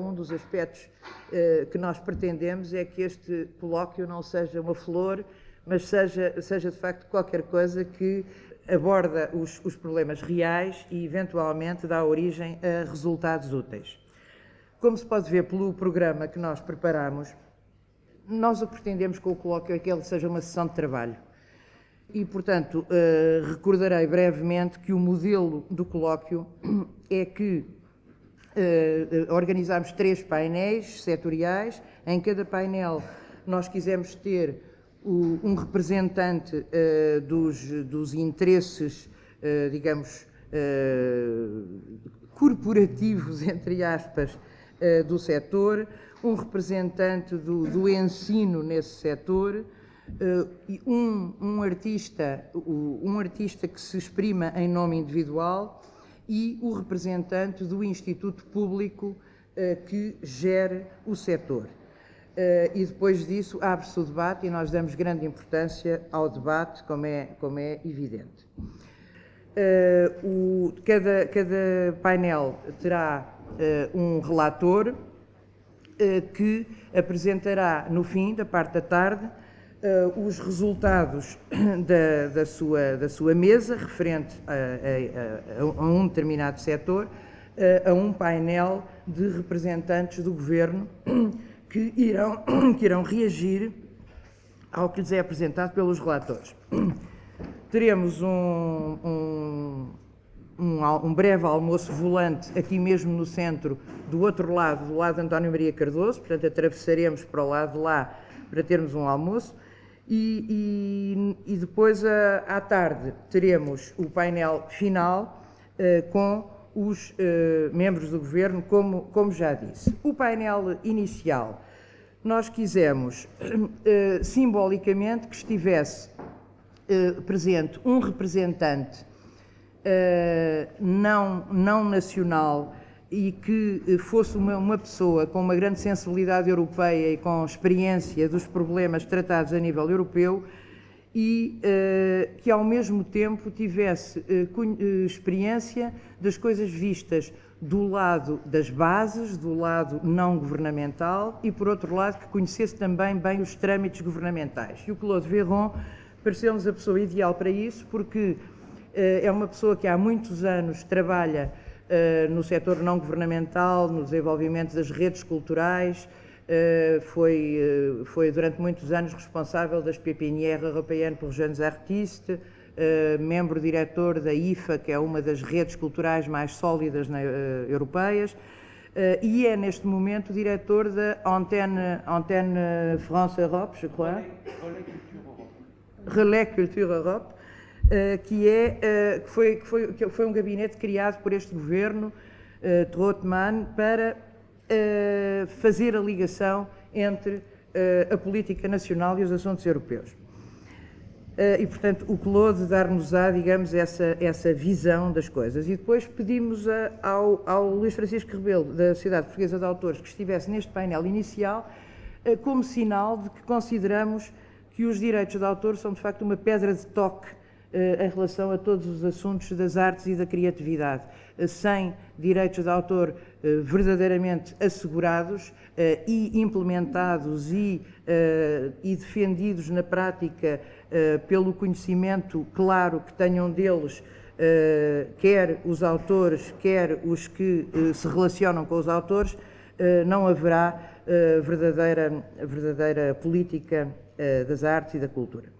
Um dos aspectos eh, que nós pretendemos é que este colóquio não seja uma flor, mas seja, seja de facto qualquer coisa que aborda os, os problemas reais e eventualmente dá origem a resultados úteis. Como se pode ver pelo programa que nós preparamos, nós o pretendemos com o colóquio é que ele seja uma sessão de trabalho. E, portanto, uh, recordarei brevemente que o modelo do colóquio é que uh, organizamos três painéis setoriais. Em cada painel nós quisemos ter um representante uh, dos, dos, interesses, digamos, corporativos, entre aspas, do setor, um representante do, do ensino nesse setor, um, um, artista, um artista que se exprima em nome individual e o representante do Instituto Público que gere o setor. e depois disso abre-se o debate e nós damos grande importância ao debate, como é, como é evidente. o, cada, cada painel terá um relator eh, que apresentará no fim da parte da tarde eh, os resultados da, da, sua, da sua mesa referente a, a, a um determinado setor eh, a um painel de representantes do governo que irão, que irão reagir ao que lhes é apresentado pelos relatores. Teremos um, um um, um, breve almoço volante aqui mesmo no centro, do outro lado, do lado de António Maria Cardoso, portanto atravessaremos para o lado de lá para termos um almoço. E, e, e depois, à tarde, teremos o painel final uh, com os uh, membros do governo, como, como já disse. O painel inicial, nós quisemos uh, simbolicamente que estivesse presente um representante não, não nacional e que eh, fosse uma, uma, pessoa com uma grande sensibilidade europeia e com experiência dos problemas tratados a nível europeu e uh, que ao mesmo tempo tivesse uh, experiência das coisas vistas do lado das bases, do lado não governamental e por outro lado que conhecesse também bem os trâmites governamentais. E o Claude Verron pareceu-nos a pessoa ideal para isso porque eh, é uma pessoa que há muitos anos trabalha no setor não governamental, no desenvolvimento das redes culturais, eh, foi, foi durante muitos anos responsável das PPNR Européenne pour Jeunes Artistes, membro diretor da IFA, que é uma das redes culturais mais sólidas na, europeias, e é neste momento diretor da Antenne, Antenne France Europe, je crois. Relais Culture Europe eh, que, é, eh, que, foi, que, foi, que foi um gabinete criado por este governo, Trotman, para fazer a ligação entre a política nacional e os assuntos europeus. e, portanto, o Claude dar-nos-á, digamos, essa, essa visão das coisas. E depois pedimos a, ao, ao Luís Francisco Rebelo, da Sociedade Portuguesa de Autores, que estivesse neste painel inicial, como sinal de que consideramos que os direitos de autor são, de facto, uma pedra de toque eh, em relação a todos os assuntos das artes e da criatividade. Eh, sem direitos de autor eh, verdadeiramente assegurados e implementados e, e defendidos na prática pelo conhecimento claro que tenham deles quer os autores, quer os que se relacionam com os autores, não haverá verdadeira, verdadeira política das artes e da cultura.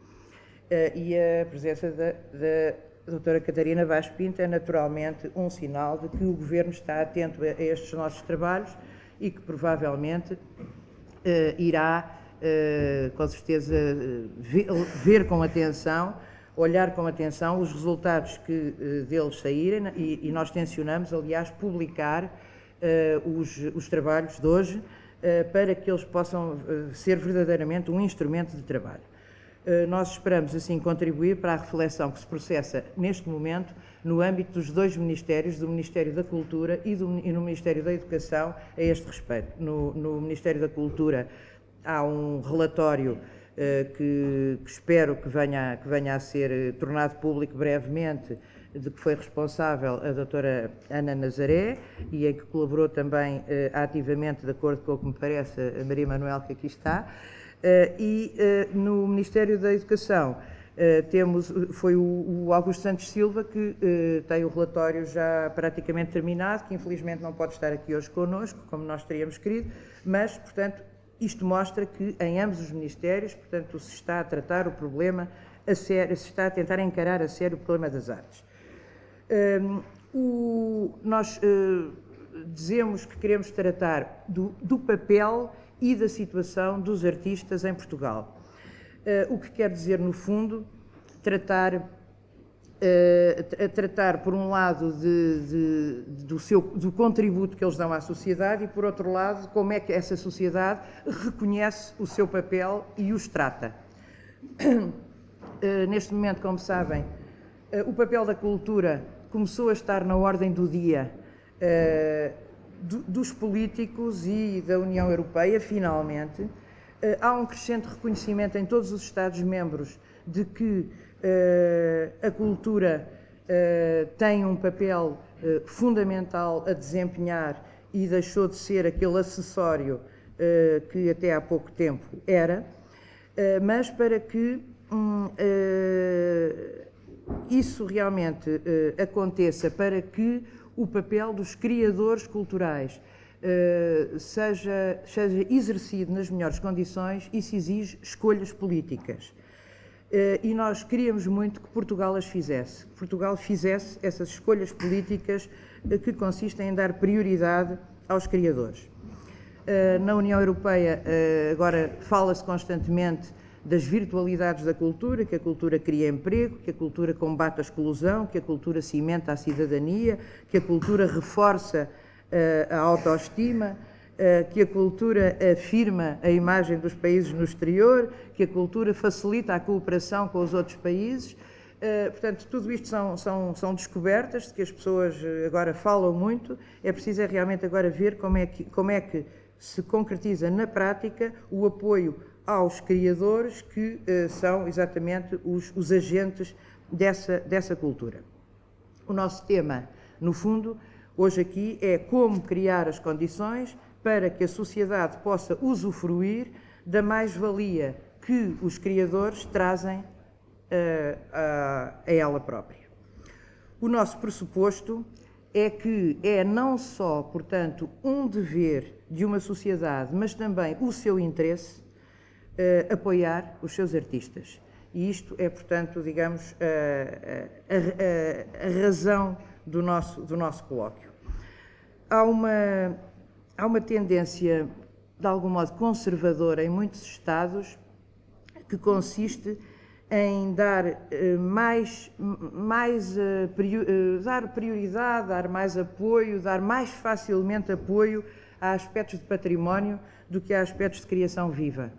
Eh, e a presença da, da doutora Catarina Vaz Pinto é naturalmente um sinal de que o Governo está atento a estes nossos trabalhos e que provavelmente uh, irá, uh, com certeza, ver, ver, com atenção, olhar com atenção os resultados que deles saírem e, e, nós tencionamos, aliás, publicar os, os, trabalhos de hoje para que eles possam ser verdadeiramente um instrumento de trabalho. Eh, nós esperamos assim contribuir para a reflexão que se processa neste momento no âmbito dos dois ministérios, do Ministério da Cultura e, do, e no Ministério da Educação, a este respeito. No, no Ministério da Cultura há um relatório uh, que, que, espero que venha, que venha a ser uh, tornado público brevemente, de que foi responsável a doutora Ana Nazaré e em que colaborou também eh, ativamente, de acordo com o que me parece, a Maria Manuel, que aqui está, eh, e eh, no Ministério da Educação eh, temos, foi o, o, Augusto Santos Silva que eh, tem o relatório já praticamente terminado, que infelizmente não pode estar aqui hoje connosco, como nós teríamos querido, mas, portanto, isto mostra que em ambos os ministérios, portanto, se está a tratar o problema a sério, se está a tentar encarar a sério o problema das artes. Um, o, nós uh, dizemos que queremos tratar do, do, papel e da situação dos artistas em Portugal. Uh, o que quer dizer, no fundo, tratar a tratar, por um lado, de, de, do, seu, do contributo que eles dão à sociedade e, por outro lado, como é que essa sociedade reconhece o seu papel e os trata. Neste momento, como sabem, o papel da cultura começou a estar na ordem do dia dos políticos e da União Europeia, finalmente. Há um crescente reconhecimento em todos os Estados-membros de que eh, a cultura eh, tem um papel eh, fundamental a desempenhar e deixou de ser aquele acessório que até há pouco tempo era, mas para que hum, isso realmente aconteça, para que o papel dos criadores culturais seja, seja exercido nas melhores condições, isso exige escolhas políticas. Eh, e nós queríamos muito que Portugal as fizesse. Que Portugal fizesse essas escolhas políticas eh, que consistem em dar prioridade aos criadores. Eh, na União Europeia, agora fala-se constantemente das virtualidades da cultura, que a cultura cria emprego, que a cultura combate a exclusão, que a cultura cimenta a cidadania, que a cultura reforça a autoestima, eh, que a cultura afirma a imagem dos países no exterior, que a cultura facilita a cooperação com os outros países. Eh, portanto, tudo isto são, são, são descobertas de que as pessoas agora falam muito. É preciso é realmente agora ver como é que, como é que se concretiza na prática o apoio aos criadores que são exatamente os, os agentes dessa, dessa cultura. O nosso tema, no fundo, hoje aqui é como criar as condições para que a sociedade possa usufruir da mais-valia que os criadores trazem uh, a, a ela própria. O nosso pressuposto é que é não só, portanto, um dever de uma sociedade, mas também o seu interesse uh, apoiar os seus artistas. E isto é, portanto, digamos, a, a, a razão do nosso, do nosso colóquio. Há uma há uma tendência, de algum modo, conservadora em muitos Estados que consiste em dar eh, mais, mais eh, dar prioridade, dar mais apoio, dar mais facilmente apoio a aspectos de património do que a aspectos de criação viva.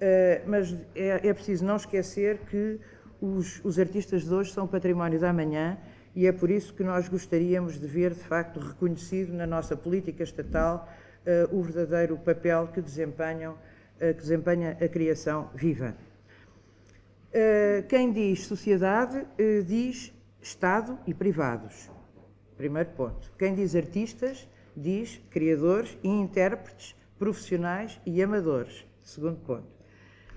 Eh, mas é, é preciso não esquecer que os, os artistas de hoje são património da manhã e é por isso que nós gostaríamos de ver, de facto, reconhecido na nossa política estatal uh, o verdadeiro papel que, desempenham, uh, que desempenha a criação viva. Uh, quem diz sociedade diz Estado e privados. Primeiro ponto. Quem diz artistas diz criadores e intérpretes profissionais e amadores. Segundo ponto.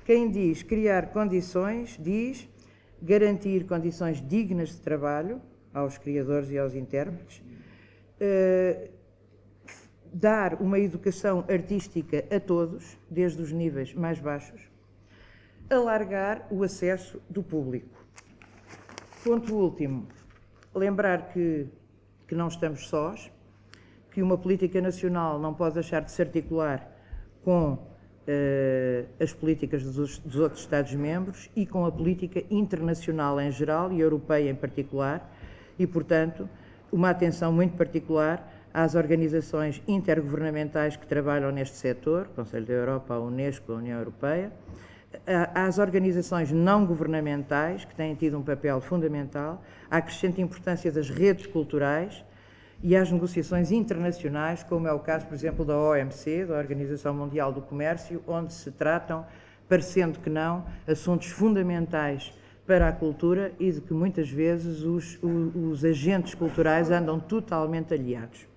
Quem diz criar condições diz garantir condições dignas de trabalho, aos criadores e aos intérpretes, uh, dar uma educação artística a todos, desde os níveis mais baixos, alargar o acesso do público. Ponto último, lembrar que, que não estamos sós, que uma política nacional não pode deixar de se articular com as políticas dos, dos outros Estados-membros e com a política internacional em geral e europeia em particular, e, portanto, uma atenção muito particular às organizações intergovernamentais que trabalham neste setor, Conselho da Europa, a Unesco, a União Europeia, às organizações não governamentais, que têm tido um papel fundamental, à crescente importância das redes culturais e às negociações internacionais, como é o caso, por exemplo, da OMC, da Organização Mundial do Comércio, onde se tratam, parecendo que não, assuntos fundamentais para a cultura e de que muitas vezes os, os, os agentes culturais andam totalmente aliados.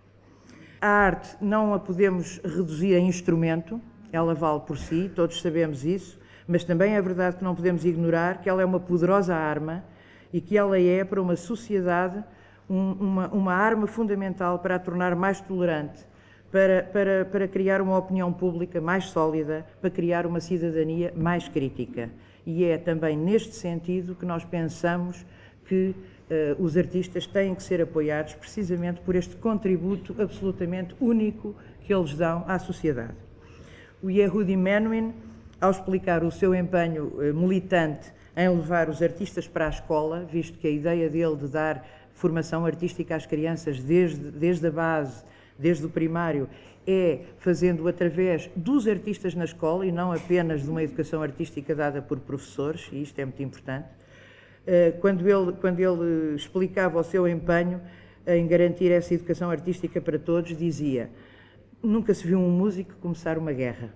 A arte não a podemos reduzir a instrumento, ela vale por si, todos sabemos isso, mas também é verdade que não podemos ignorar que ela é uma poderosa arma e que ela é para uma sociedade um, uma, uma arma fundamental para a tornar mais tolerante, para, para, para criar uma opinião pública mais sólida, para criar uma cidadania mais crítica. E é também neste sentido que nós pensamos que uh, os artistas têm que ser apoiados precisamente por este contributo absolutamente único que eles dão à sociedade. O Yehudi Menuhin, ao explicar o seu empenho uh, militante em levar os artistas para a escola, visto que a ideia dele de dar formação artística às crianças desde, desde a base desde o primário, é fazendo através dos artistas na escola e não apenas de uma educação artística dada por professores, e isto é muito importante. Eh, quando ele, quando ele explicava o seu empenho em garantir essa educação artística para todos, dizia: Nunca se viu um músico começar uma guerra.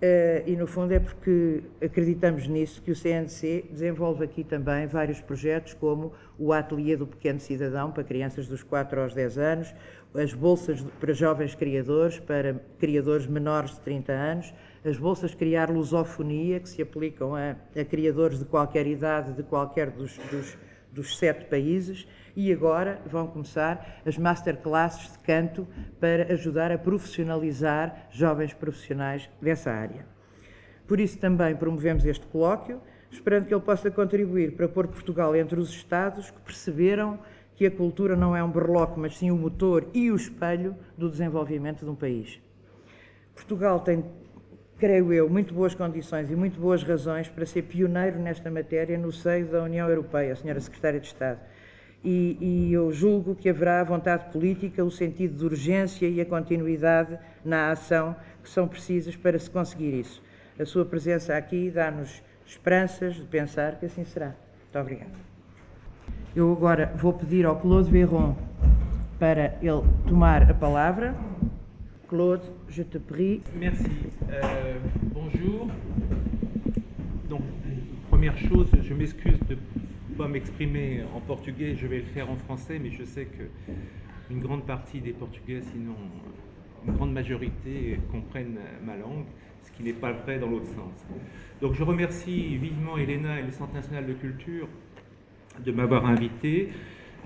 Uh, e no fundo é porque acreditamos nisso que o CNC desenvolve aqui também vários projetos, como o Ateliê do Pequeno Cidadão para crianças dos 4 aos 10 anos, as bolsas para jovens criadores, para criadores menores de 30 anos, as bolsas Criar Lusofonia, que se aplicam a, a criadores de qualquer idade, de qualquer dos, dos, dos sete países, e agora vão começar as masterclasses de canto para ajudar a profissionalizar jovens profissionais dessa área. Por isso também promovemos este colóquio, esperando que ele possa contribuir para pôr Portugal entre os Estados que perceberam que a cultura não é um berloque, mas sim o motor e o espelho do desenvolvimento de um país. Portugal tem, creio eu, muito boas condições e muito boas razões para ser pioneiro nesta matéria no seio da União Europeia, Senhora Secretária de Estado. E, e, eu julgo que haverá vontade política, o sentido de urgência e a continuidade na ação que são precisas para se conseguir isso. A sua presença aqui dá-nos esperanças de pensar que assim será. Muito obrigada. Eu agora vou pedir ao Claude Véron para ele tomar a palavra. Claude, je te prie. Merci. Euh, bonjour. Donc, première chose, je m'excuse de ne pas m'exprimer en portugais, je vais le faire en français, mais je sais que une grande partie des Portugais, sinon une grande majorité, comprennent ma langue, ce qui n'est pas vrai dans l'autre sens. Donc je remercie vivement Elena et le Centre national de culture de m'avoir invité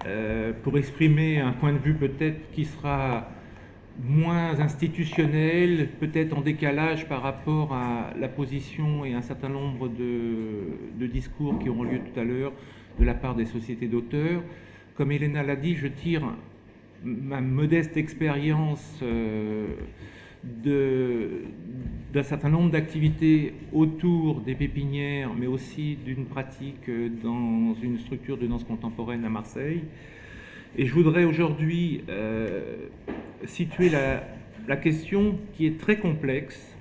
euh, pour exprimer un point de vue peut-être qui sera moins institutionnel, peut-être en décalage par rapport à la position et un certain nombre de, discours qui auront lieu tout à l'heure de la part des sociétés d'auteurs. Comme Elena l'a dit, je tire ma modeste expérience euh, d'un certain nombre d'activités autour des pépinières, mais aussi d'une pratique dans une structure de danse contemporaine à Marseille. Et je voudrais aujourd'hui euh, situer la, question qui est très complexe,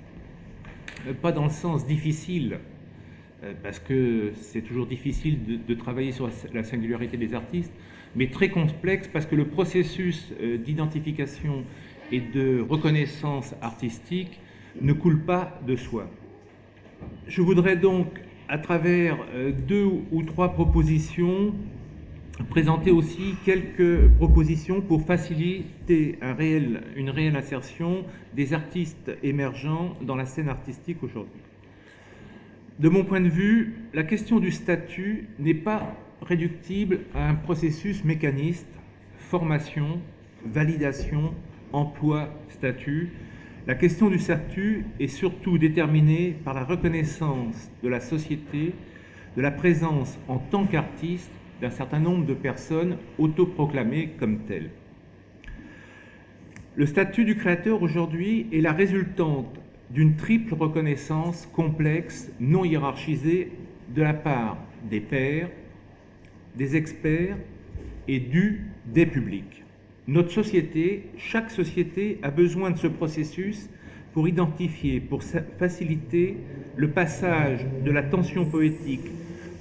euh, pas dans le sens difficile, euh, parce que c'est toujours difficile de, travailler sur la singularité des artistes, mais très complexe parce que le processus d'identification et de reconnaissance artistique ne coule pas de soi. Je voudrais donc, à travers deux ou trois propositions, présenter aussi quelques propositions pour faciliter une réelle insertion des artistes émergents dans la scène artistique aujourd'hui. De mon point de vue, la question du statut n'est pas réductible à un processus mécaniste, formation, validation, emploi, statut, la question du statut est surtout déterminée par la reconnaissance de la société de la présence en tant qu'artiste d'un certain nombre de personnes autoproclamées comme telles. Le statut du créateur aujourd'hui est la résultante d'une triple reconnaissance complexe, non hiérarchisée, de la part des pairs, des experts et du des publics. Notre société, chaque société a besoin de ce processus pour identifier, pour faciliter le passage de la tension poétique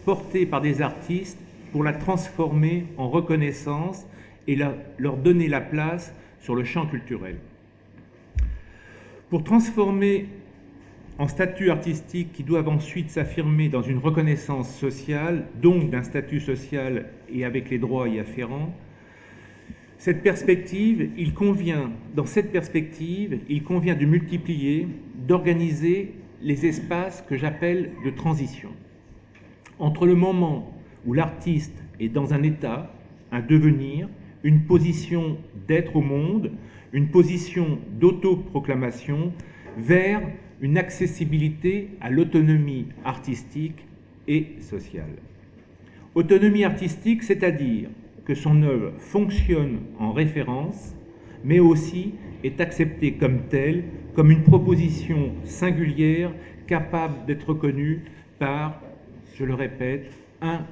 portée par des artistes pour la transformer en reconnaissance et leur donner la place sur le champ culturel. Pour transformer en statut artistique qui doivent ensuite s'affirmer dans une reconnaissance sociale, donc d'un statut social et avec les droits y afférents, cette perspective, il convient, dans cette perspective, il convient de multiplier, d'organiser les espaces que j'appelle de transition. Entre le moment où l'artiste est dans un état, un devenir, une position d'être au monde, une position d'autoproclamation, vers une accessibilité à l'autonomie artistique et sociale. Autonomie artistique, c'est-à-dire que son œuvre fonctionne en référence, mais aussi est acceptée comme telle, comme une proposition singulière capable d'être connue par, je le répète, un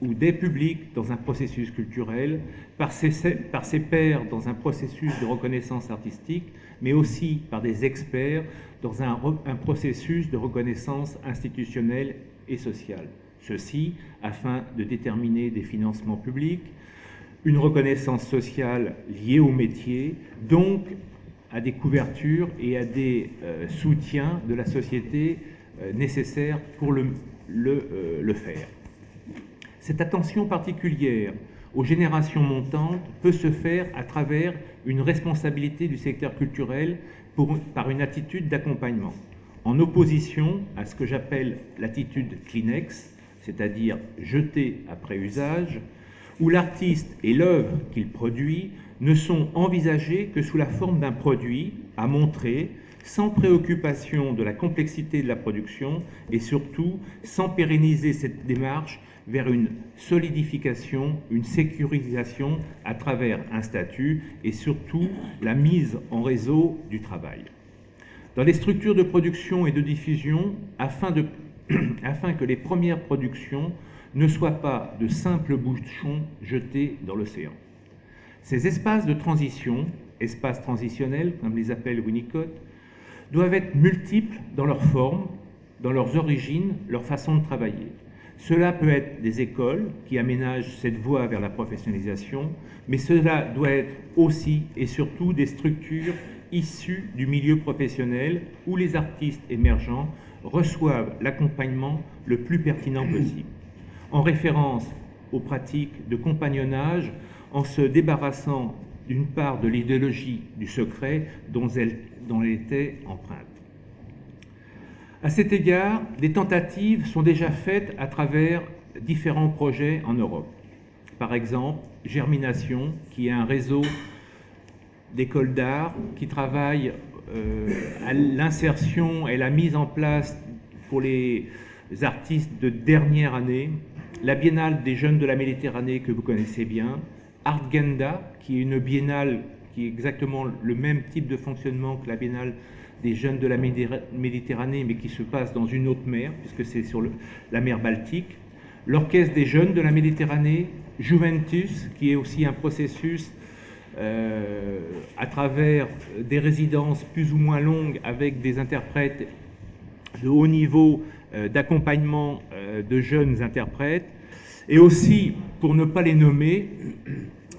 ou des publics dans un processus culturel, par ses, pairs dans un processus de reconnaissance artistique, mais aussi par des experts dans un, processus de reconnaissance institutionnelle et sociale. Ceci afin de déterminer des financements publics, une reconnaissance sociale liée au métier, donc à des couvertures et à des euh, soutiens de la société euh, nécessaires pour le, euh, le faire. Cette attention particulière aux générations montantes peut se faire à travers une responsabilité du secteur culturel par une attitude d'accompagnement, en opposition à ce que j'appelle l'attitude Kleenex, c'est-à-dire jeter après usage, où l'artiste et l'œuvre qu'il produit ne sont envisagés que sous la forme d'un produit à montrer, sans préoccupation de la complexité de la production et surtout sans pérenniser cette démarche vers une solidification, une sécurisation à travers un statut et surtout la mise en réseau du travail. Dans les structures de production et de diffusion, afin, que les premières productions ne soient pas de simples bouchons jetés dans l'océan. Ces espaces de transition, espaces transitionnels comme les appelle Winnicott, doivent être multiples dans leur forme, dans leurs origines, leur façon de travailler. Cela peut être des écoles qui aménagent cette voie vers la professionnalisation, mais cela doit être aussi et surtout des structures issues du milieu professionnel où les artistes émergents reçoivent l'accompagnement le plus pertinent possible. En référence aux pratiques de compagnonnage, en se débarrassant d'une part de l'idéologie du secret dont elle, était empreinte. À cet égard, des tentatives sont déjà faites à travers différents projets en Europe. Par exemple, Germination, qui est un réseau d'écoles d'art qui travaille euh, à l'insertion et la mise en place pour les artistes de dernière année, la Biennale des jeunes de la Méditerranée que vous connaissez bien, Artgenda, qui est une biennale qui est exactement le même type de fonctionnement que la Biennale des jeunes de la Méditerranée, mais qui se passe dans une autre mer, puisque c'est sur la mer Baltique. L'Orchestre des jeunes de la Méditerranée, Juventus, qui est aussi un processus euh, à travers des résidences plus ou moins longues avec des interprètes de haut niveau euh, d'accompagnement euh, de jeunes interprètes, et aussi, pour ne pas les nommer,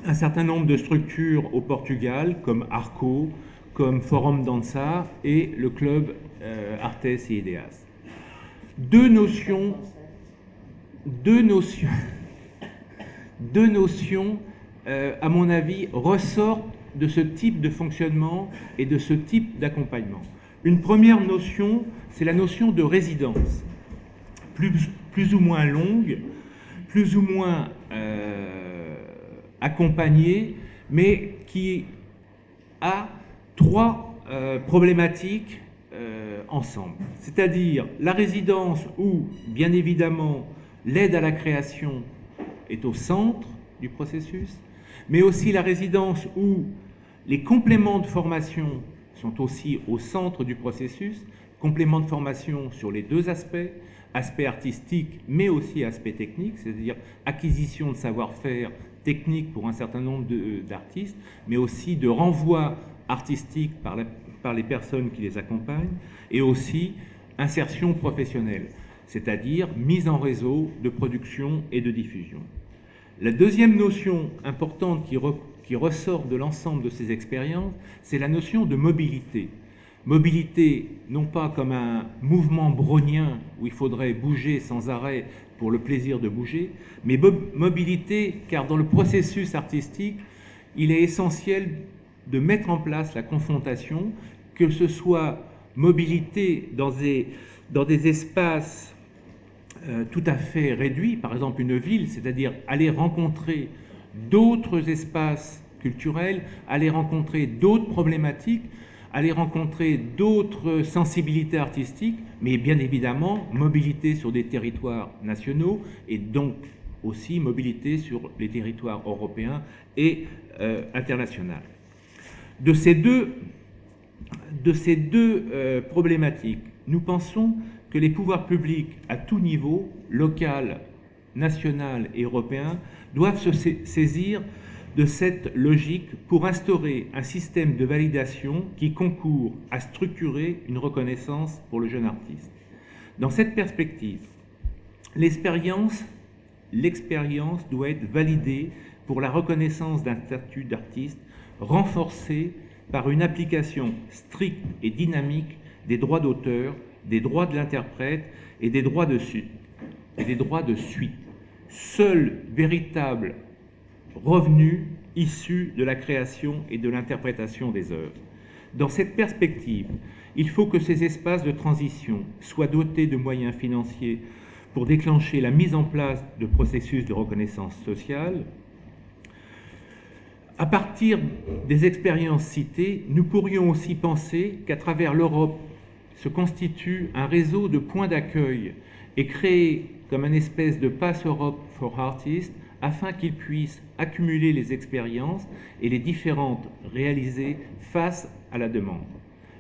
un certain nombre de structures au Portugal, comme Arco, comme Forum Danza et le club euh, Artes et Ideas. Deux notions, deux notions, deux notions euh, à mon avis, ressortent de ce type de fonctionnement et de ce type d'accompagnement. Une première notion, c'est la notion de résidence, plus, plus, ou moins longue, plus ou moins euh, accompagnée, mais qui a trois euh, problématiques euh, ensemble. C'est-à-dire la résidence où, bien évidemment, l'aide à la création est au centre du processus, mais aussi la résidence où les compléments de formation sont aussi au centre du processus, compléments de formation sur les deux aspects, aspect artistique, mais aussi aspect technique, c'est-à-dire acquisition de savoir-faire technique pour un certain nombre d'artistes, mais aussi de renvoi artistique par, les personnes qui les accompagnent, et aussi insertion professionnelle, c'est-à-dire mise en réseau de production et de diffusion. La deuxième notion importante qui, qui ressort de l'ensemble de ces expériences, c'est la notion de mobilité. Mobilité, non pas comme un mouvement brownien où il faudrait bouger sans arrêt pour le plaisir de bouger, mais mobilité car dans le processus artistique, il est essentiel de mettre en place la confrontation, que ce soit mobilité dans des, espaces euh, tout à fait réduits, par exemple une ville, c'est-à-dire aller rencontrer d'autres espaces culturels, aller rencontrer d'autres problématiques, aller rencontrer d'autres sensibilités artistiques, mais bien évidemment mobilité sur des territoires nationaux et donc aussi mobilité sur les territoires européens et euh, internationaux. De ces deux, euh, problématiques, nous pensons que les pouvoirs publics à tout niveau, local, national et européen, doivent se saisir de cette logique pour instaurer un système de validation qui concourt à structurer une reconnaissance pour le jeune artiste. Dans cette perspective, l'expérience doit être validée pour la reconnaissance d'un statut d'artiste renforcé par une application stricte et dynamique des droits d'auteur, des droits de l'interprète et des droits de suite. Et des droits de suite. Seul véritable revenu issu de la création et de l'interprétation des œuvres. Dans cette perspective, il faut que ces espaces de transition soient dotés de moyens financiers pour déclencher la mise en place de processus de reconnaissance sociale. À partir des expériences citées, nous pourrions aussi penser qu'à travers l'Europe se constitue un réseau de points d'accueil et créé comme une espèce de Pass Europe for Artists afin qu'ils puissent accumuler les expériences et les différentes réalisées face à la demande.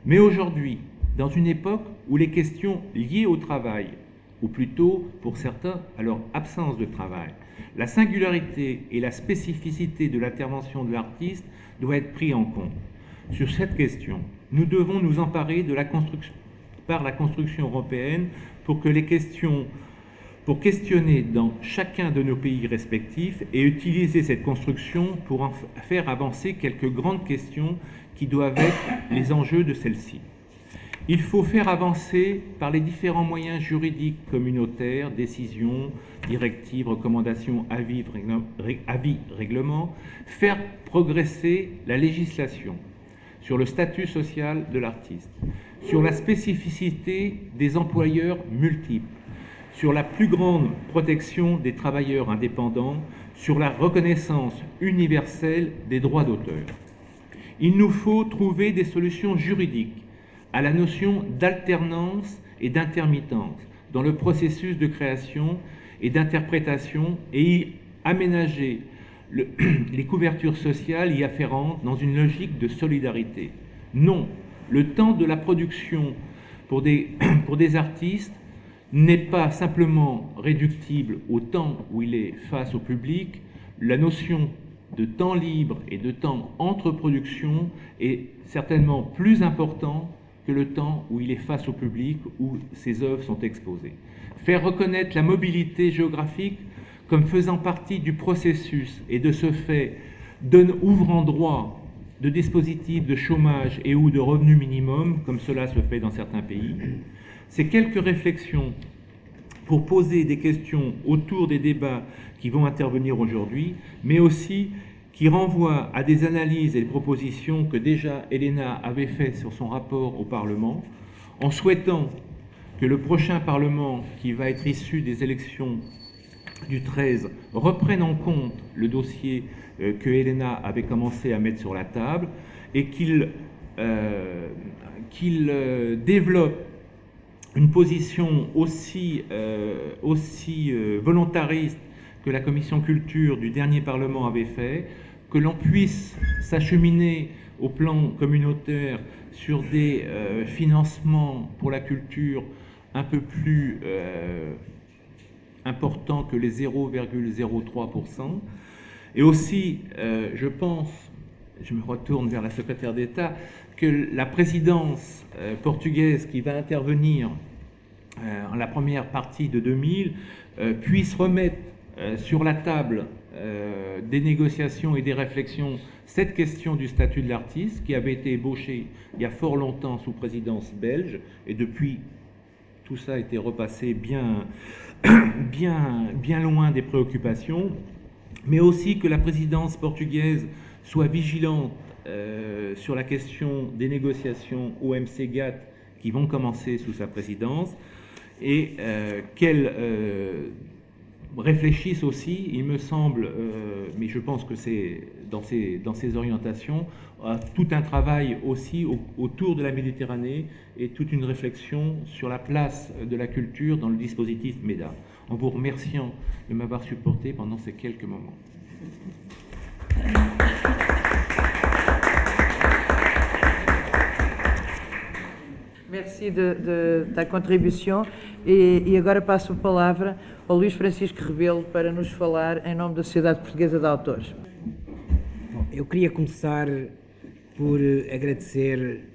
Mais aujourd'hui, dans une époque où les questions liées au travail, ou plutôt pour certains à leur absence de travail, la singularité et la spécificité de l'intervention de l'artiste doivent être pris en compte. Sur cette question, nous devons nous emparer par la construction européenne pour que les questions pour questionner dans chacun de nos pays respectifs et utiliser cette construction pour faire avancer quelques grandes questions qui doivent être les enjeux de celle-ci. Il faut faire avancer par les différents moyens juridiques communautaires, décisions, directives, recommandations, avis, règlements, faire progresser la législation sur le statut social de l'artiste, sur la spécificité des employeurs multiples, sur la plus grande protection des travailleurs indépendants, sur la reconnaissance universelle des droits d'auteur. Il nous faut trouver des solutions juridiques à la notion d'alternance et d'intermittence dans le processus de création et d'interprétation et y aménager les couvertures sociales y afférentes dans une logique de solidarité. Non, le temps de la production pour des, pour des artistes n'est pas simplement réductible au temps où il est face au public, la notion de temps libre et de temps entre productions est certainement plus important le temps où il est face au public, où ses œuvres sont exposées. Faire reconnaître la mobilité géographique comme faisant partie du processus et de ce fait donne, ouvrant droit de dispositifs de chômage et ou de revenus minimum, comme cela se fait dans certains pays, ces quelques réflexions pour poser des questions autour des débats qui vont intervenir aujourd'hui, mais aussi qui renvoient à des analyses et des propositions que déjà Elena avait faites sur son rapport au Parlement, en souhaitant que le prochain Parlement, qui va être issu des élections du 13, reprenne en compte le dossier euh, que Elena avait commencé à mettre sur la table et qu'il euh, euh, développe une position aussi, aussi volontariste que la commission culture du dernier Parlement avait fait, que l'on puisse s'acheminer au plan communautaire sur des euh, financements pour la culture un peu plus importants que les 0,03%. Et aussi, je pense, je me retourne vers la secrétaire d'État, que la présidence euh, portugaise qui va intervenir euh, en la première partie de 2000 euh, puisse remettre sur la table euh, des négociations et des réflexions cette question du statut de l'artiste qui avait été ébauché il y a fort longtemps sous présidence belge et depuis tout ça a été repassé bien, bien, bien loin des préoccupations, mais aussi que la présidence portugaise soit vigilante euh, sur la question des négociations OMC-GATT qui vont commencer sous sa présidence et euh, qu'elle euh, réfléchisse aussi, il me semble, euh, mais je pense que c'est dans ces, dans ces orientations, à tout un travail aussi autour de la Méditerranée et toute une réflexion sur la place de la culture dans le dispositif MEDA. En vous remerciant de m'avoir supporté pendant ces quelques moments. Merci de, de, da contribuição e, e, agora passo a palavra ao Luís Francisco Rebelo para nos falar em nome da Sociedade Portuguesa de Autores. Bom, eu queria começar por agradecer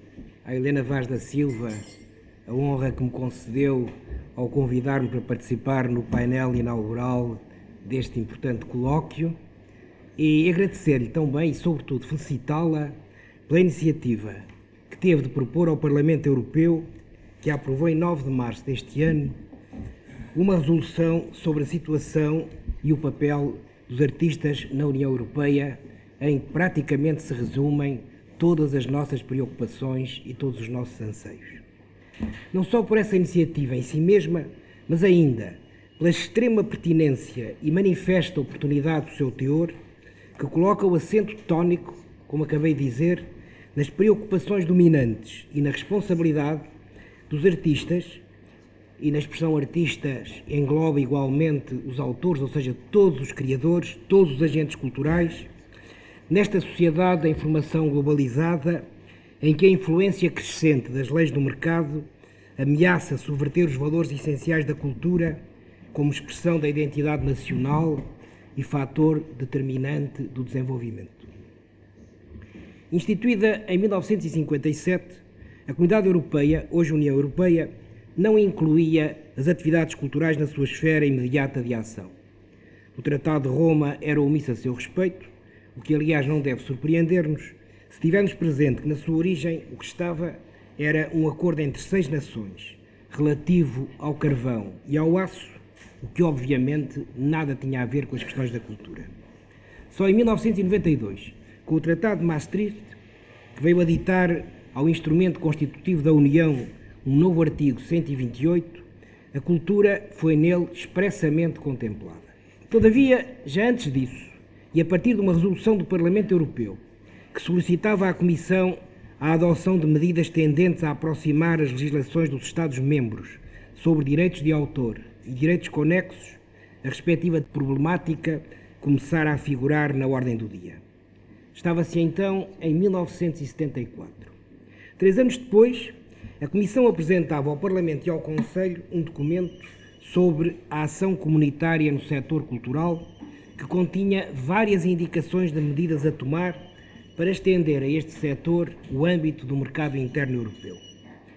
à Helena Vaz da Silva a honra que me concedeu ao convidar-me para participar no painel inaugural deste importante colóquio e agradecer-lhe também e, sobretudo, felicitá-la pela iniciativa teve de propor ao Parlamento Europeu, que aprovou em 9 de março deste ano, uma resolução sobre a situação e o papel dos artistas na União Europeia, em que praticamente se resumem todas as nossas preocupações e todos os nossos anseios. Não só por essa iniciativa em si mesma, mas ainda pela extrema pertinência e manifesta oportunidade do seu teor, que coloca o acento tónico, como acabei de dizer, nas preocupações dominantes e na responsabilidade dos artistas, e na expressão artistas engloba igualmente os autores, ou seja, todos os criadores, todos os agentes culturais, nesta sociedade da informação globalizada, em que a influência crescente das leis do mercado ameaça subverter os valores essenciais da cultura como expressão da identidade nacional e fator determinante do desenvolvimento. Instituída em 1957, a Comunidade Europeia, hoje União Europeia, não incluía as atividades culturais na sua esfera imediata de ação. O Tratado de Roma era omisso a seu respeito, o que aliás não deve surpreender-nos se tivermos presente que na sua origem o que estava era um acordo entre seis nações relativo ao carvão e ao aço, o que obviamente nada tinha a ver com as questões da cultura. Só em 1992 com o Tratado de Maastricht, que veio aditar ao instrumento constitutivo da União um novo artigo 128, a cultura foi nele expressamente contemplada. Todavia, já antes disso, e a partir de uma resolução do Parlamento Europeu, que solicitava à Comissão a adoção de medidas tendentes a aproximar as legislações dos Estados-membros sobre direitos de autor e direitos conexos, a respectiva problemática começara a figurar na ordem do dia. Estava-se então em 1974. Três anos depois, a Comissão apresentava ao Parlamento e ao Conselho um documento sobre a ação comunitária no setor cultural, que continha várias indicações de medidas a tomar para estender a este setor o âmbito do mercado interno europeu.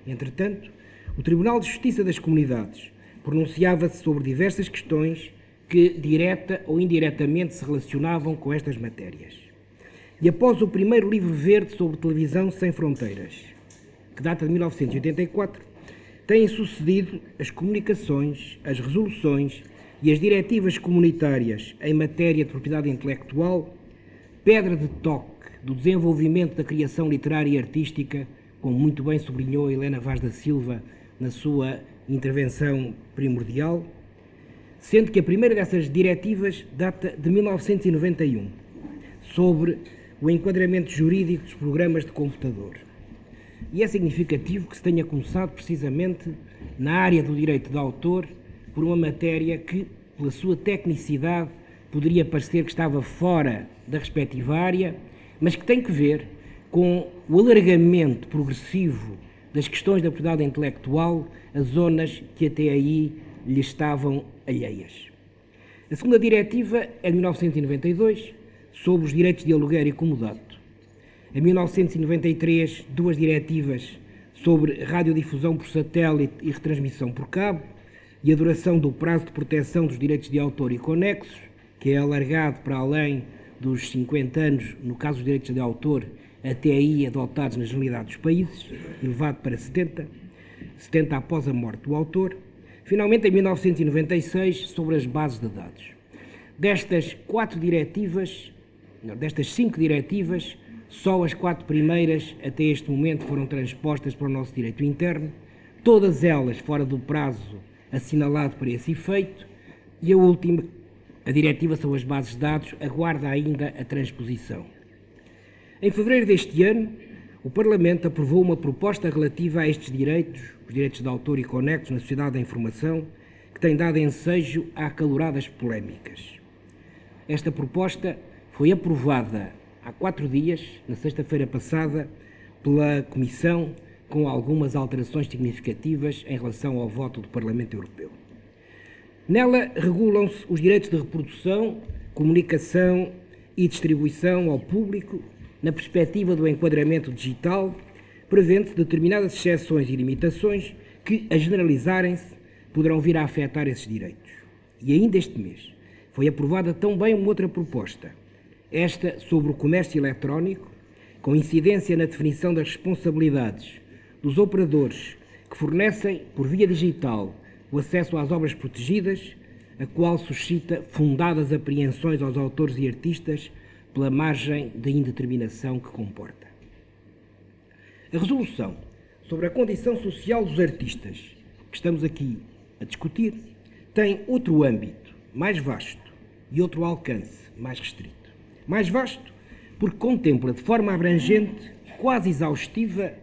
Entretanto, o Tribunal de Justiça das Comunidades pronunciava-se sobre diversas questões que, direta ou indiretamente, se relacionavam com estas matérias. E após o primeiro livro verde sobre televisão sem fronteiras, que data de 1984, têm sucedido as comunicações, as resoluções e as diretivas comunitárias em matéria de propriedade intelectual, pedra de toque do desenvolvimento da criação literária e artística, como muito bem sublinhou Helena Vaz da Silva na sua intervenção primordial, sendo que a primeira dessas diretivas data de 1991, sobre o enquadramento jurídico dos programas de computador. E é significativo que se tenha começado precisamente na área do direito de autor por uma matéria que, pela sua tecnicidade, poderia parecer que estava fora da respectiva área, mas que tem que ver com o alargamento progressivo das questões da propriedade intelectual a zonas que até aí lhe estavam alheias. A segunda diretiva é de 1992 sobre os direitos de aluguer e comodato. Em 1993, duas diretivas sobre radiodifusão por satélite e retransmissão por cabo e a duração do prazo de proteção dos direitos de autor e conexos, que é alargado para além dos 50 anos, no caso dos direitos de autor, até aí adotados na generalidade dos países, elevado para 70, 70 após a morte do autor. Finalmente, em 1996, sobre as bases de dados. Destas quatro diretivas, destas cinco diretivas, só as quatro primeiras até este momento foram transpostas para o nosso direito interno, todas elas fora do prazo assinalado para esse efeito, e a última, a diretiva sobre as bases de dados, aguarda ainda a transposição. Em fevereiro deste ano, o Parlamento aprovou uma proposta relativa a estes direitos, os direitos de autor e conexos na sociedade da informação, que tem dado ensejo a acaloradas polémicas. Esta proposta foi aprovada há quatro dias, na sexta-feira passada, pela Comissão, com algumas alterações significativas em relação ao voto do Parlamento Europeu. Nela regulam-se os direitos de reprodução, comunicação e distribuição ao público na perspectiva do enquadramento digital, prevendo-se determinadas exceções e limitações que, a generalizarem-se, poderão vir a afetar esses direitos. E ainda este mês foi aprovada também uma outra proposta, esta sobre o comércio eletrónico, com incidência na definição das responsabilidades dos operadores que fornecem, por via digital, o acesso às obras protegidas, a qual suscita fundadas apreensões aos autores e artistas pela margem de indeterminação que comporta. A resolução sobre a condição social dos artistas, que estamos aqui a discutir, tem outro âmbito mais vasto e outro alcance mais restrito. Mais vasto porque contempla de forma abrangente, quase exaustiva,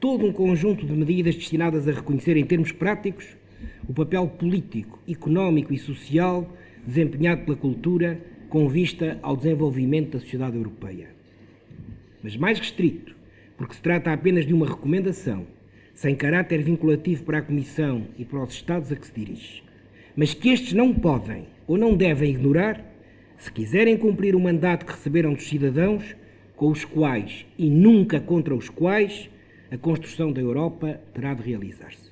todo um conjunto de medidas destinadas a reconhecer em termos práticos o papel político, económico e social desempenhado pela cultura com vista ao desenvolvimento da sociedade europeia. Mas mais restrito, porque se trata apenas de uma recomendação, sem caráter vinculativo para a Comissão e para os Estados a que se dirige, mas que estes não podem ou não devem ignorar se quiserem cumprir o mandato que receberam dos cidadãos, com os quais e nunca contra os quais a construção da Europa terá de realizar-se.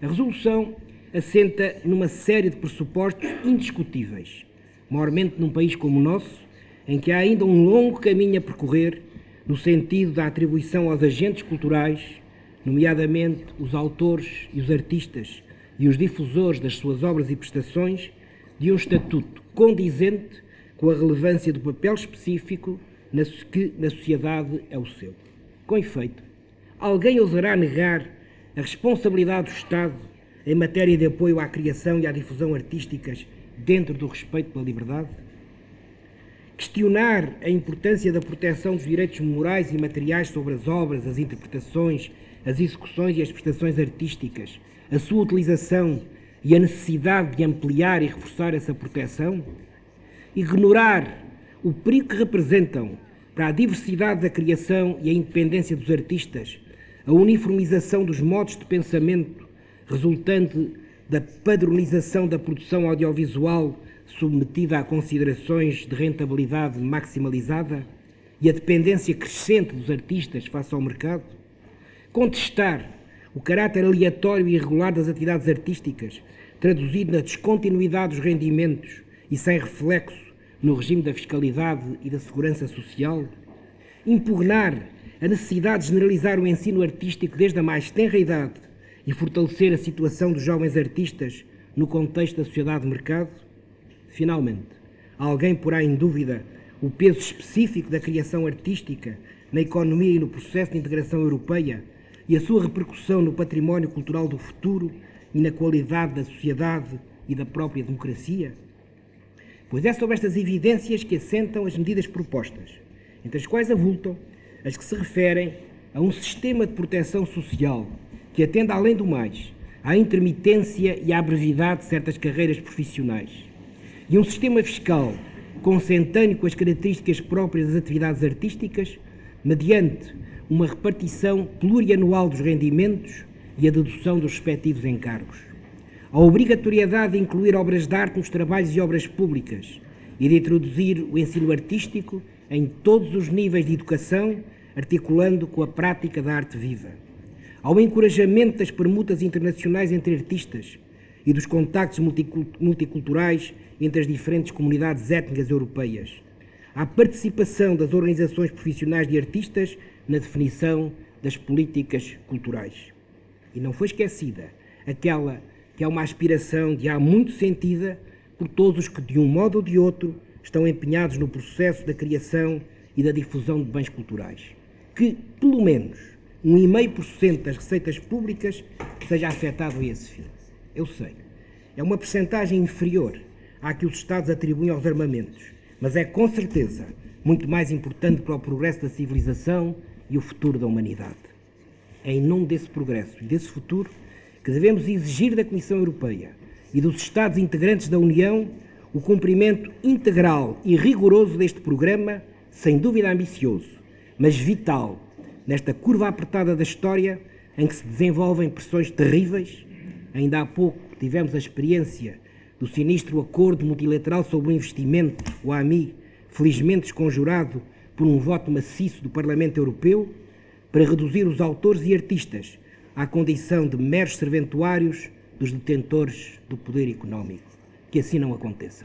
A resolução assenta numa série de pressupostos indiscutíveis maiormente num país como o nosso, em que há ainda um longo caminho a percorrer no sentido da atribuição aos agentes culturais, nomeadamente os autores e os artistas e os difusores das suas obras e prestações, de um estatuto condizente com a relevância do papel específico que na sociedade é o seu. Com efeito, alguém ousará negar a responsabilidade do Estado em matéria de apoio à criação e à difusão artísticas dentro do respeito pela liberdade? Questionar a importância da proteção dos direitos morais e materiais sobre as obras, as interpretações, as execuções e as prestações artísticas, a sua utilização e a necessidade de ampliar e reforçar essa proteção? Ignorar o perigo que representam para a diversidade da criação e a independência dos artistas, a uniformização dos modos de pensamento resultante da padronização da produção audiovisual submetida a considerações de rentabilidade maximalizada e a dependência crescente dos artistas face ao mercado? Contestar o caráter aleatório e irregular das atividades artísticas, traduzido na descontinuidade dos rendimentos e sem reflexo no regime da fiscalidade e da segurança social? Impugnar a necessidade de generalizar o ensino artístico desde a mais tenra idade e fortalecer a situação dos jovens artistas no contexto da sociedade de mercado? Finalmente, alguém porá em dúvida o peso específico da criação artística na economia e no processo de integração europeia e a sua repercussão no património cultural do futuro e na qualidade da sociedade e da própria democracia? Pois é sobre estas evidências que assentam as medidas propostas, entre as quais avultam as que se referem a um sistema de proteção social que atenda, além do mais, à intermitência e à brevidade de certas carreiras profissionais, e um sistema fiscal consentâneo com as características próprias das atividades artísticas, mediante uma repartição plurianual dos rendimentos e a dedução dos respectivos encargos. A obrigatoriedade de incluir obras de arte nos trabalhos e obras públicas e de introduzir o ensino artístico em todos os níveis de educação, articulando com a prática da arte viva ao encorajamento das permutas internacionais entre artistas e dos contactos multiculturais entre as diferentes comunidades étnicas europeias, à participação das organizações profissionais de artistas na definição das políticas culturais. E não foi esquecida aquela que é uma aspiração de há muito sentida por todos os que, de um modo ou de outro, estão empenhados no processo da criação e da difusão de bens culturais. Que, pelo menos, 1,5% das receitas públicas seja afetado a esse fim. Eu sei, é uma percentagem inferior à que os Estados atribuem aos armamentos, mas é com certeza muito mais importante para o progresso da civilização e o futuro da humanidade. É em nome desse progresso e desse futuro que devemos exigir da Comissão Europeia e dos Estados integrantes da União o cumprimento integral e rigoroso deste programa, sem dúvida ambicioso, mas vital, nesta curva apertada da história em que se desenvolvem pressões terríveis. Ainda há pouco tivemos a experiência do sinistro Acordo Multilateral sobre o Investimento, o AMI, felizmente desconjurado por um voto maciço do Parlamento Europeu, para reduzir os autores e artistas à condição de meros serventuários dos detentores do poder económico. Que assim não aconteça.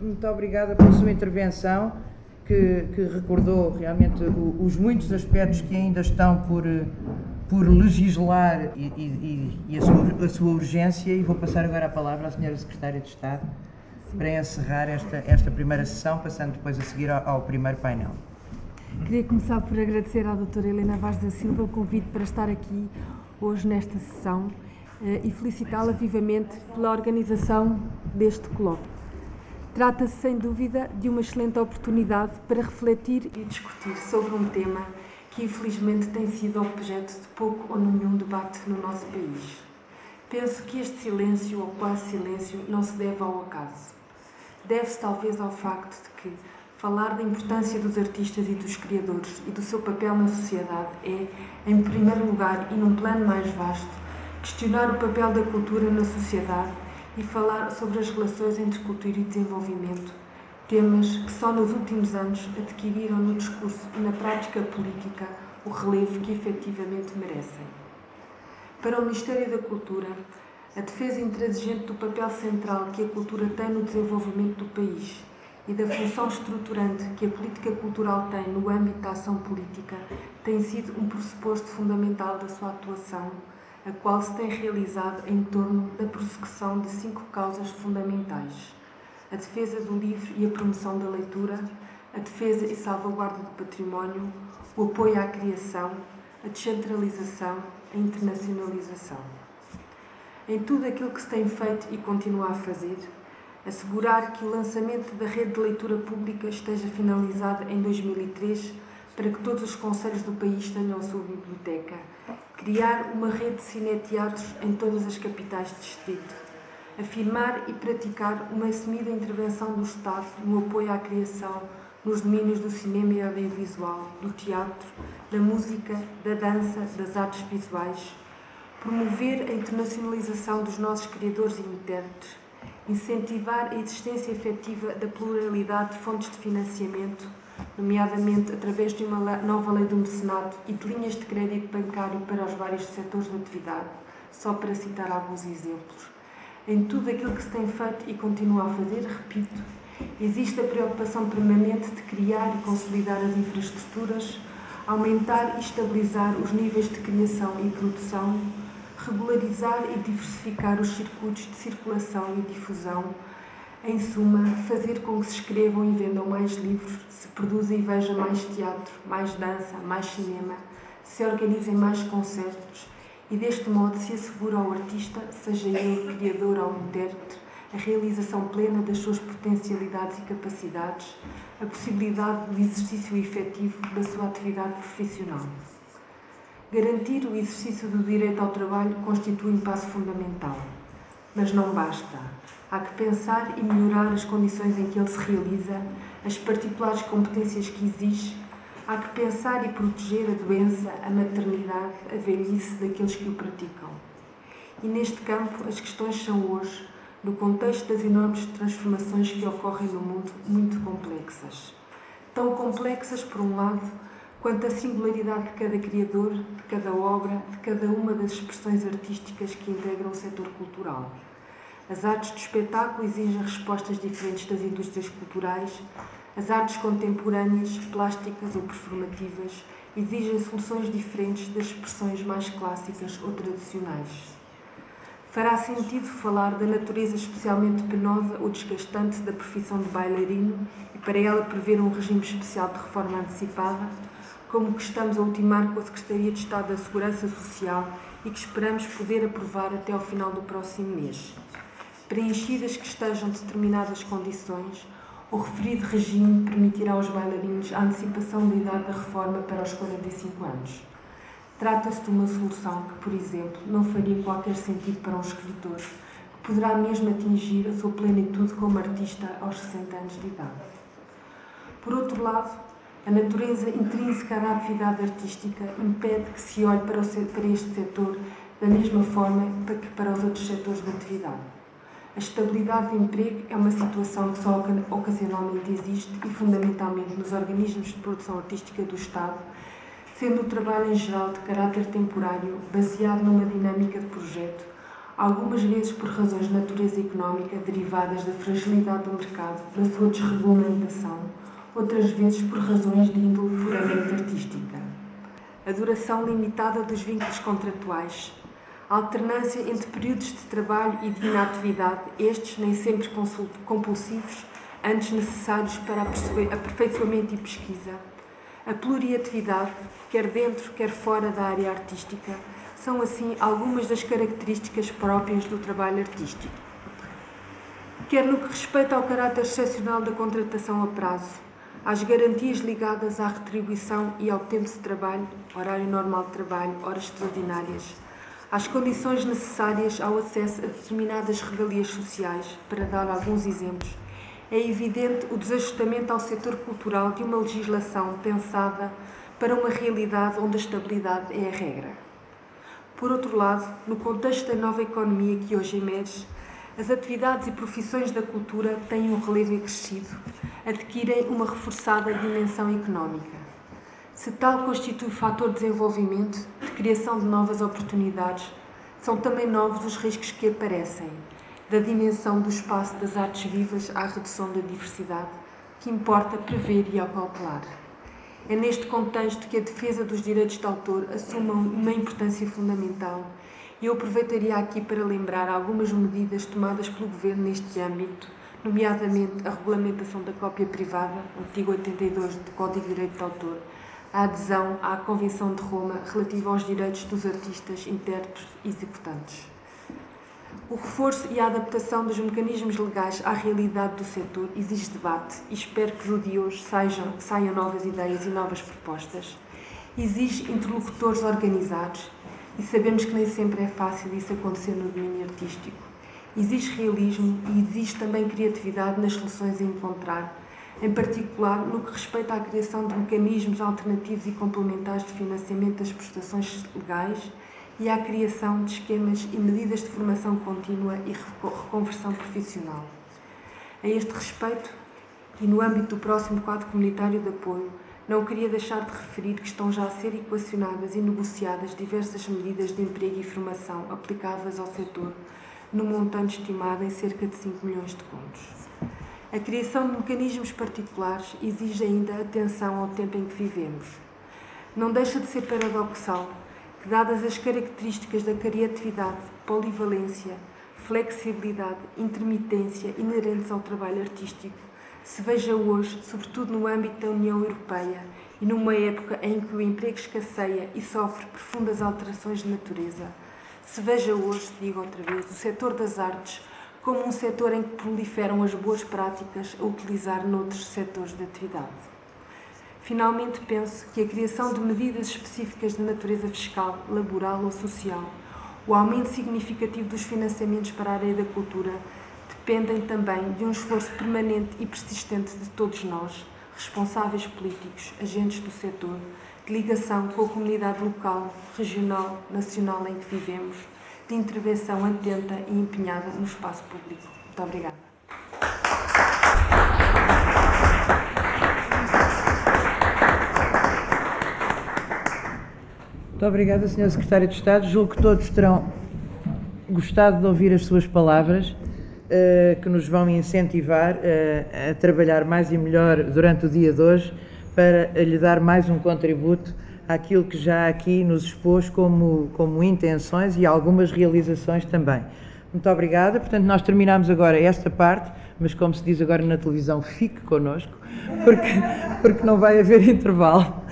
Muito obrigada pela sua intervenção, que, que recordou realmente os muitos aspectos que ainda estão por, por legislar e, e, e a, sua, a, sua, urgência. E vou passar agora a palavra à Senhora Secretária de Estado para encerrar esta, esta primeira sessão, passando depois a seguir ao, ao primeiro painel. Queria começar por agradecer à doutora Helena Vaz da Silva o convite para estar aqui hoje nesta sessão eh, e felicitá-la vivamente pela organização deste colóquio. Trata-se, sem dúvida, de uma excelente oportunidade para refletir e discutir sobre um tema que, infelizmente, tem sido objeto de pouco ou nenhum debate no nosso país. Penso que este silêncio, ou quase silêncio, não se deve ao acaso deve-se talvez ao facto de que falar da importância dos artistas e dos criadores e do seu papel na sociedade é, em primeiro lugar e num plano mais vasto, questionar o papel da cultura na sociedade e falar sobre as relações entre cultura e desenvolvimento, temas que só nos últimos anos adquiriram no discurso e na prática política o relevo que efetivamente merecem. Para o Ministério da Cultura, a defesa intransigente do papel central que a cultura tem no desenvolvimento do país e da função estruturante que a política cultural tem no âmbito da ação política tem sido um pressuposto fundamental da sua atuação, a qual se tem realizado em torno da prossecução de cinco causas fundamentais: a defesa do livro e a promoção da leitura, a defesa e salvaguarda do património, o apoio à criação, a descentralização, a internacionalização em tudo aquilo que se tem feito e continua a fazer, assegurar que o lançamento da rede de leitura pública esteja finalizado em 2003 para que todos os conselhos do país tenham a sua biblioteca, criar uma rede de cineteatros em todas as capitais de distrito, afirmar e praticar uma assumida intervenção do Estado no apoio à criação nos domínios do cinema e audiovisual, do teatro, da música, da dança, das artes visuais, promover a internacionalização dos nossos criadores e intérpretes, incentivar a existência efetiva da pluralidade de fontes de financiamento, nomeadamente através de uma nova lei do mecenato e de linhas de crédito bancário para os vários setores de atividade, só para citar alguns exemplos. Em tudo aquilo que se tem feito e continua a fazer, repito, existe a preocupação permanente de criar e consolidar as infraestruturas, aumentar e estabilizar os níveis de criação e produção, regularizar e diversificar os circuitos de circulação e difusão, em suma, fazer com que se escrevam e vendam mais livros, se produza e veja mais teatro, mais dança, mais cinema, se organizem mais concertos e deste modo se assegura ao artista, seja ele criador ou intérprete, a realização plena das suas potencialidades e capacidades, a possibilidade do exercício efetivo da sua atividade profissional. Garantir o exercício do direito ao trabalho constitui um passo fundamental. Mas não basta. Há que pensar e melhorar as condições em que ele se realiza, as particulares competências que exige. Há que pensar e proteger a doença, a maternidade, a velhice daqueles que o praticam. E neste campo, as questões são hoje, no contexto das enormes transformações que ocorrem no mundo, muito complexas. Tão complexas, por um lado, quanto à singularidade de cada criador, de cada obra, de cada uma das expressões artísticas que integram o setor cultural. As artes de espetáculo exigem respostas diferentes das indústrias culturais, as artes contemporâneas, plásticas ou performativas, exigem soluções diferentes das expressões mais clássicas ou tradicionais. Fará sentido falar da natureza especialmente penosa ou desgastante da profissão de bailarino e para ela prever um regime especial de reforma antecipada, como que estamos a ultimar com a Secretaria de Estado da Segurança Social e que esperamos poder aprovar até ao final do próximo mês. Preenchidas que estejam determinadas condições, o referido regime permitirá aos bailarinos a antecipação da idade da reforma para os 45 anos. Trata-se de uma solução que, por exemplo, não faria qualquer sentido para um escritor, que poderá mesmo atingir a sua plenitude como artista aos 60 anos de idade. Por outro lado, a natureza intrínseca da atividade artística impede que se olhe para, este setor da mesma forma que para os outros setores de atividade. A estabilidade de emprego é uma situação que só ocasionalmente existe e fundamentalmente nos organismos de produção artística do Estado, sendo o trabalho em geral de caráter temporário, baseado numa dinâmica de projeto, algumas vezes por razões de natureza económica derivadas da fragilidade do mercado, da sua desregulamentação, outras vezes por razões de índole puramente artística. A duração limitada dos vínculos contratuais, a alternância entre períodos de trabalho e de inatividade, estes nem sempre compulsivos, antes necessários para aperfeiçoamento e pesquisa. A pluriatividade, quer dentro, quer fora da área artística, são assim algumas das características próprias do trabalho artístico. Quer no que respeita ao caráter excepcional da contratação a prazo, às garantias ligadas à retribuição e ao tempo de trabalho, horário normal de trabalho, horas extraordinárias, às condições necessárias ao acesso a determinadas regalias sociais, para dar alguns exemplos, é evidente o desajustamento ao setor cultural de uma legislação pensada para uma realidade onde a estabilidade é a regra. Por outro lado, no contexto da nova economia que hoje emerge, as atividades e profissões da cultura têm um relevo acrescido, adquirem uma reforçada dimensão económica. Se tal constitui fator de desenvolvimento, de criação de novas oportunidades, são também novos os riscos que aparecem, da dimensão do espaço das artes vivas à redução da diversidade, que importa prever e acautelar. É neste contexto que a defesa dos direitos de autor assume uma importância fundamental eu aproveitaria aqui para lembrar algumas medidas tomadas pelo Governo neste âmbito, nomeadamente a regulamentação da cópia privada, artigo 82 do Código de Direito de Autor, a adesão à Convenção de Roma relativa aos direitos dos artistas, intérpretes e executantes. O reforço e a adaptação dos mecanismos legais à realidade do setor exige debate e espero que do de hoje saiam, saiam novas ideias e novas propostas. Exige interlocutores organizados e sabemos que nem sempre é fácil isso acontecer no domínio artístico. Exige realismo e exige também criatividade nas soluções a encontrar em particular no que respeita à criação de mecanismos alternativos e complementares de financiamento das prestações legais e à criação de esquemas e medidas de formação contínua e reconversão profissional. A este respeito, e no âmbito do próximo quadro comunitário de apoio, não queria deixar de referir que estão já a ser equacionadas e negociadas diversas medidas de emprego e formação aplicáveis ao setor, no montante estimado em cerca de 5 milhões de contos. A criação de mecanismos particulares exige ainda atenção ao tempo em que vivemos. Não deixa de ser paradoxal que, dadas as características da criatividade, polivalência, flexibilidade, intermitência inerentes ao trabalho artístico, se veja hoje, sobretudo no âmbito da União Europeia e numa época em que o emprego escasseia e sofre profundas alterações de natureza, se veja hoje, digo outra vez, o setor das artes como um setor em que proliferam as boas práticas a utilizar noutros setores de atividade. Finalmente, penso que a criação de medidas específicas de natureza fiscal, laboral ou social, o aumento significativo dos financiamentos para a área da cultura, dependem também de um esforço permanente e persistente de todos nós, responsáveis políticos, agentes do setor, de ligação com a comunidade local, regional, nacional em que vivemos de intervenção atenta e empenhada no espaço público. Muito obrigada. Muito obrigada, Sr. Secretário de Estado. Julgo que todos terão gostado de ouvir as suas palavras, uh, que nos vão incentivar uh, a trabalhar mais e melhor durante o dia de hoje para lhe dar mais um contributo àquilo que já aqui nos expôs como, como intenções e algumas realizações também. Muito obrigada. Portanto, nós terminamos agora esta parte, mas como se diz agora na televisão, fique connosco, porque, porque não vai haver intervalo.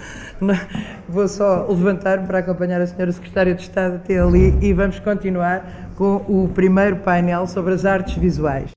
Vou só levantar-me para acompanhar a Senhora Secretária de Estado até ali e vamos continuar com o primeiro painel sobre as artes visuais.